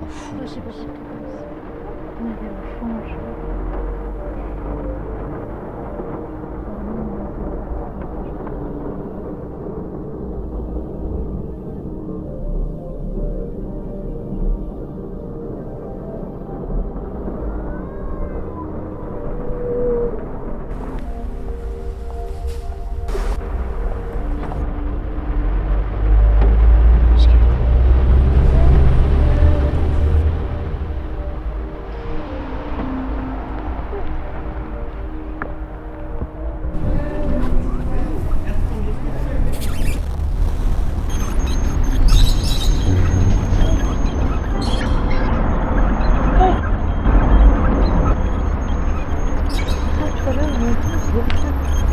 不是不是不是。Расскажи мне,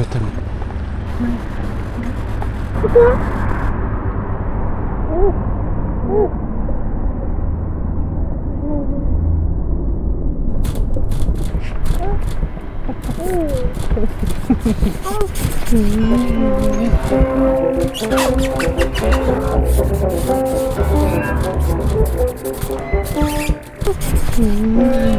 Totalement. Mmh.